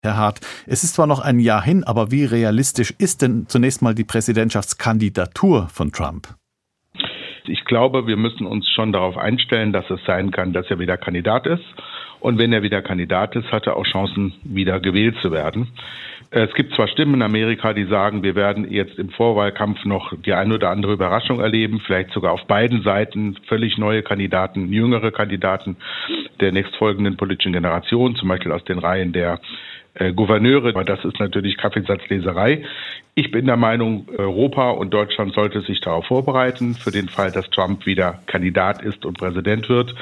Herr Hart, es ist zwar noch ein Jahr hin, aber wie realistisch ist denn zunächst mal die Präsidentschaftskandidatur von Trump? Ich glaube, wir müssen uns schon darauf einstellen, dass es sein kann, dass er wieder Kandidat ist. Und wenn er wieder Kandidat ist, hat er auch Chancen, wieder gewählt zu werden. Es gibt zwar Stimmen in Amerika, die sagen, wir werden jetzt im Vorwahlkampf noch die eine oder andere Überraschung erleben, vielleicht sogar auf beiden Seiten völlig neue Kandidaten, jüngere Kandidaten der nächstfolgenden politischen Generation, zum Beispiel aus den Reihen der äh, Gouverneure, aber das ist natürlich Kaffeesatzleserei. Ich bin der Meinung, Europa und Deutschland sollte sich darauf vorbereiten, für den Fall, dass Trump wieder Kandidat ist und Präsident wird,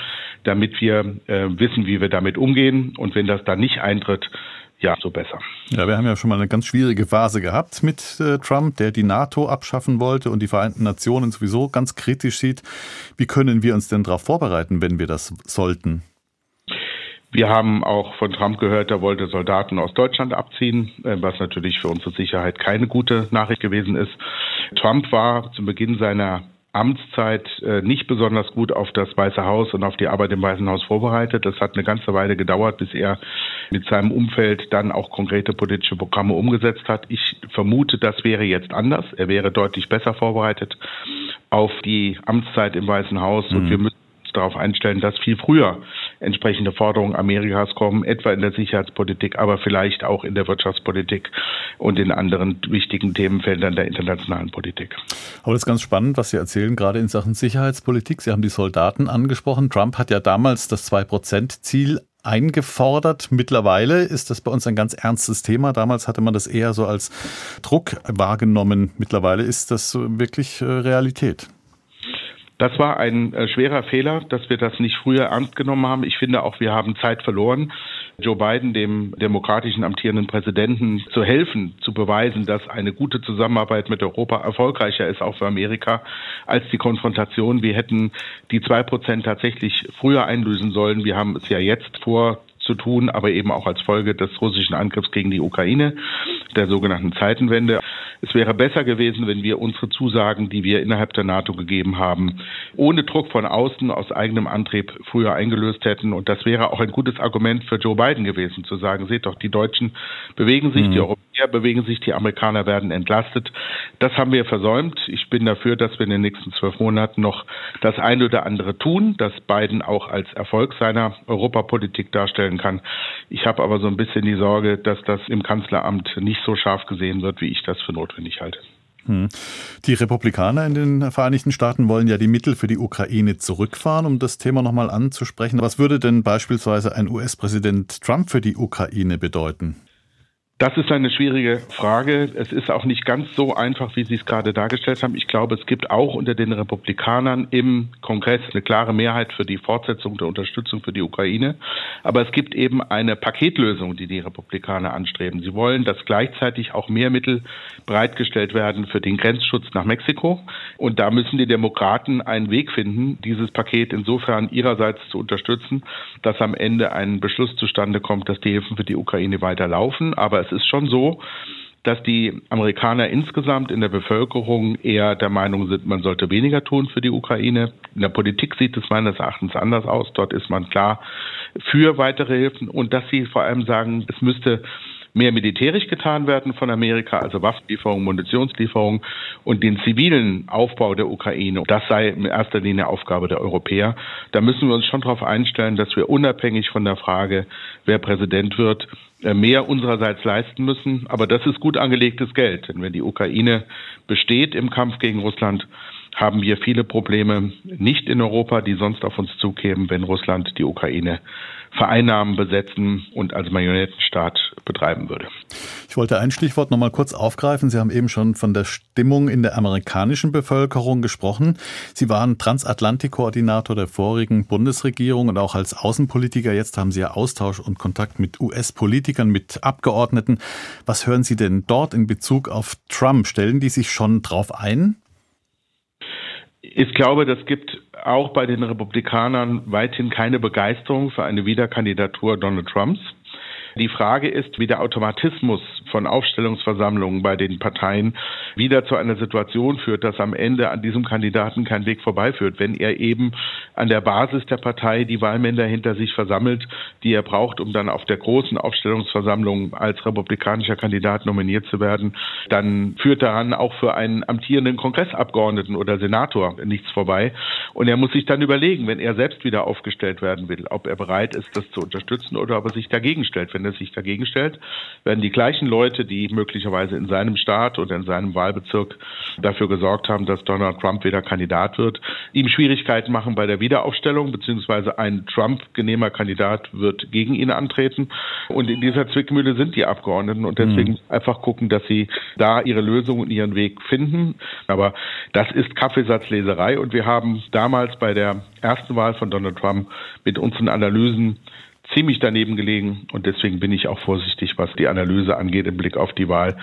damit wir äh, wissen, wie wir damit umgehen. Und wenn das dann nicht eintritt, ja, so besser. Ja, wir haben ja schon mal eine ganz schwierige Phase gehabt mit äh, Trump, der die NATO abschaffen wollte und die Vereinten Nationen sowieso ganz kritisch sieht. Wie können wir uns denn darauf vorbereiten, wenn wir das sollten? Wir haben auch von Trump gehört, er wollte Soldaten aus Deutschland abziehen, äh, was natürlich für unsere Sicherheit keine gute Nachricht gewesen ist. Trump war zu Beginn seiner Amtszeit äh, nicht besonders gut auf das Weiße Haus und auf die Arbeit im Weißen Haus vorbereitet. Das hat eine ganze Weile gedauert, bis er mit seinem Umfeld dann auch konkrete politische Programme umgesetzt hat. Ich vermute, das wäre jetzt anders. Er wäre deutlich besser vorbereitet auf die Amtszeit im Weißen Haus mhm. und wir müssen uns darauf einstellen, dass viel früher entsprechende Forderungen Amerikas kommen, etwa in der Sicherheitspolitik, aber vielleicht auch in der Wirtschaftspolitik und in anderen wichtigen Themenfeldern der internationalen Politik. Aber das ist ganz spannend, was Sie erzählen, gerade in Sachen Sicherheitspolitik. Sie haben die Soldaten angesprochen. Trump hat ja damals das 2-Prozent-Ziel eingefordert. Mittlerweile ist das bei uns ein ganz ernstes Thema. Damals hatte man das eher so als Druck wahrgenommen. Mittlerweile ist das wirklich äh, Realität. Das war ein äh, schwerer Fehler, dass wir das nicht früher ernst genommen haben. Ich finde auch, wir haben Zeit verloren. Joe Biden, dem demokratischen amtierenden Präsidenten, zu helfen, zu beweisen, dass eine gute Zusammenarbeit mit Europa erfolgreicher ist, auch für Amerika, als die Konfrontation. Wir hätten die zwei Prozent tatsächlich früher einlösen sollen. Wir haben es ja jetzt vor zu tun, aber eben auch als Folge des russischen Angriffs gegen die Ukraine, der sogenannten Zeitenwende. Es wäre besser gewesen, wenn wir unsere Zusagen, die wir innerhalb der NATO gegeben haben, ohne Druck von außen aus eigenem Antrieb früher eingelöst hätten. Und das wäre auch ein gutes Argument für Joe Biden gewesen, zu sagen, seht doch, die Deutschen bewegen sich, mhm. die Europäer bewegen sich, die Amerikaner werden entlastet. Das haben wir versäumt. Ich bin dafür, dass wir in den nächsten zwölf Monaten noch das eine oder andere tun, das Biden auch als Erfolg seiner Europapolitik darstellen kann. Ich habe aber so ein bisschen die Sorge, dass das im Kanzleramt nicht so scharf gesehen wird, wie ich das für notwendig notwendig halte. Hm. Die Republikaner in den Vereinigten Staaten wollen ja die Mittel für die Ukraine zurückfahren, um das Thema nochmal anzusprechen. Was würde denn beispielsweise ein US-Präsident Trump für die Ukraine bedeuten? Das ist eine schwierige Frage. Es ist auch nicht ganz so einfach, wie Sie es gerade dargestellt haben. Ich glaube, es gibt auch unter den Republikanern im Kongress eine klare Mehrheit für die Fortsetzung der Unterstützung für die Ukraine. Aber es gibt eben eine Paketlösung, die die Republikaner anstreben. Sie wollen, dass gleichzeitig auch mehr Mittel bereitgestellt werden für den Grenzschutz nach Mexiko. Und da müssen die Demokraten einen Weg finden, dieses Paket insofern ihrerseits zu unterstützen, dass am Ende ein Beschluss zustande kommt, dass die Hilfen für die Ukraine weiterlaufen. Aber es ist schon so, dass die Amerikaner insgesamt in der Bevölkerung eher der Meinung sind, man sollte weniger tun für die Ukraine. In der Politik sieht es meines Erachtens anders aus. Dort ist man klar für weitere Hilfen und dass sie vor allem sagen, es müsste mehr militärisch getan werden von Amerika, also Waffenlieferungen, Munitionslieferungen und den zivilen Aufbau der Ukraine. Das sei in erster Linie Aufgabe der Europäer. Da müssen wir uns schon darauf einstellen, dass wir unabhängig von der Frage, wer Präsident wird, äh, mehr unsererseits leisten müssen. Aber das ist gut angelegtes Geld. Denn wenn die Ukraine besteht im Kampf gegen Russland, haben wir viele Probleme nicht in Europa, die sonst auf uns zukämen, wenn Russland die Ukraine vereinnahmen, besetzen und als Marionettenstaat betreiben würde. Ich wollte ein Stichwort noch mal kurz aufgreifen. Sie haben eben schon von der Stimmung in der amerikanischen Bevölkerung gesprochen. Sie waren Transatlantikkoordinator der vorigen Bundesregierung und auch als Außenpolitiker. Jetzt haben Sie ja Austausch und Kontakt mit US-Politikern, mit Abgeordneten. Was hören Sie denn dort in Bezug auf Trump? Stellen die sich schon drauf ein? Ich glaube, das gibt auch bei den Republikanern weithin keine Begeisterung für eine Wiederkandidatur Donald Trumps. Die Frage ist, wie der Automatismus von Aufstellungsversammlungen bei den Parteien wieder zu einer Situation führt, dass am Ende an diesem Kandidaten kein Weg vorbeiführt, wenn er eben an der Basis der Partei die Wahlmänner hinter sich versammelt, die er braucht, um dann auf der großen Aufstellungsversammlung als republikanischer Kandidat nominiert zu werden, dann führt daran auch für einen amtierenden Kongressabgeordneten oder Senator nichts vorbei. Und er muss sich dann überlegen, wenn er selbst wieder aufgestellt werden will, ob er bereit ist, das zu unterstützen oder ob er sich dagegen stellt. Wenn er sich dagegen stellt, werden die gleichen Leute, die möglicherweise in seinem Staat oder in seinem Wahlbezirk dafür gesorgt haben, dass Donald Trump wieder Kandidat wird, ihm Schwierigkeiten machen bei der Wiederaufstellung, beziehungsweise ein Trump-genehmer Kandidat wird gegen ihn antreten. Und in dieser Zwickmühle sind die Abgeordneten und deswegen mhm. einfach gucken, dass sie da ihre Lösung und ihren Weg finden. Aber das ist Kaffeesatzleserei und wir haben damals bei der ersten Wahl von Donald Trump mit unseren Analysen ziemlich daneben gelegen und deswegen bin ich auch vorsichtig, was die Analyse angeht im Blick auf die Wahl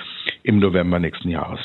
im November nächsten Jahres.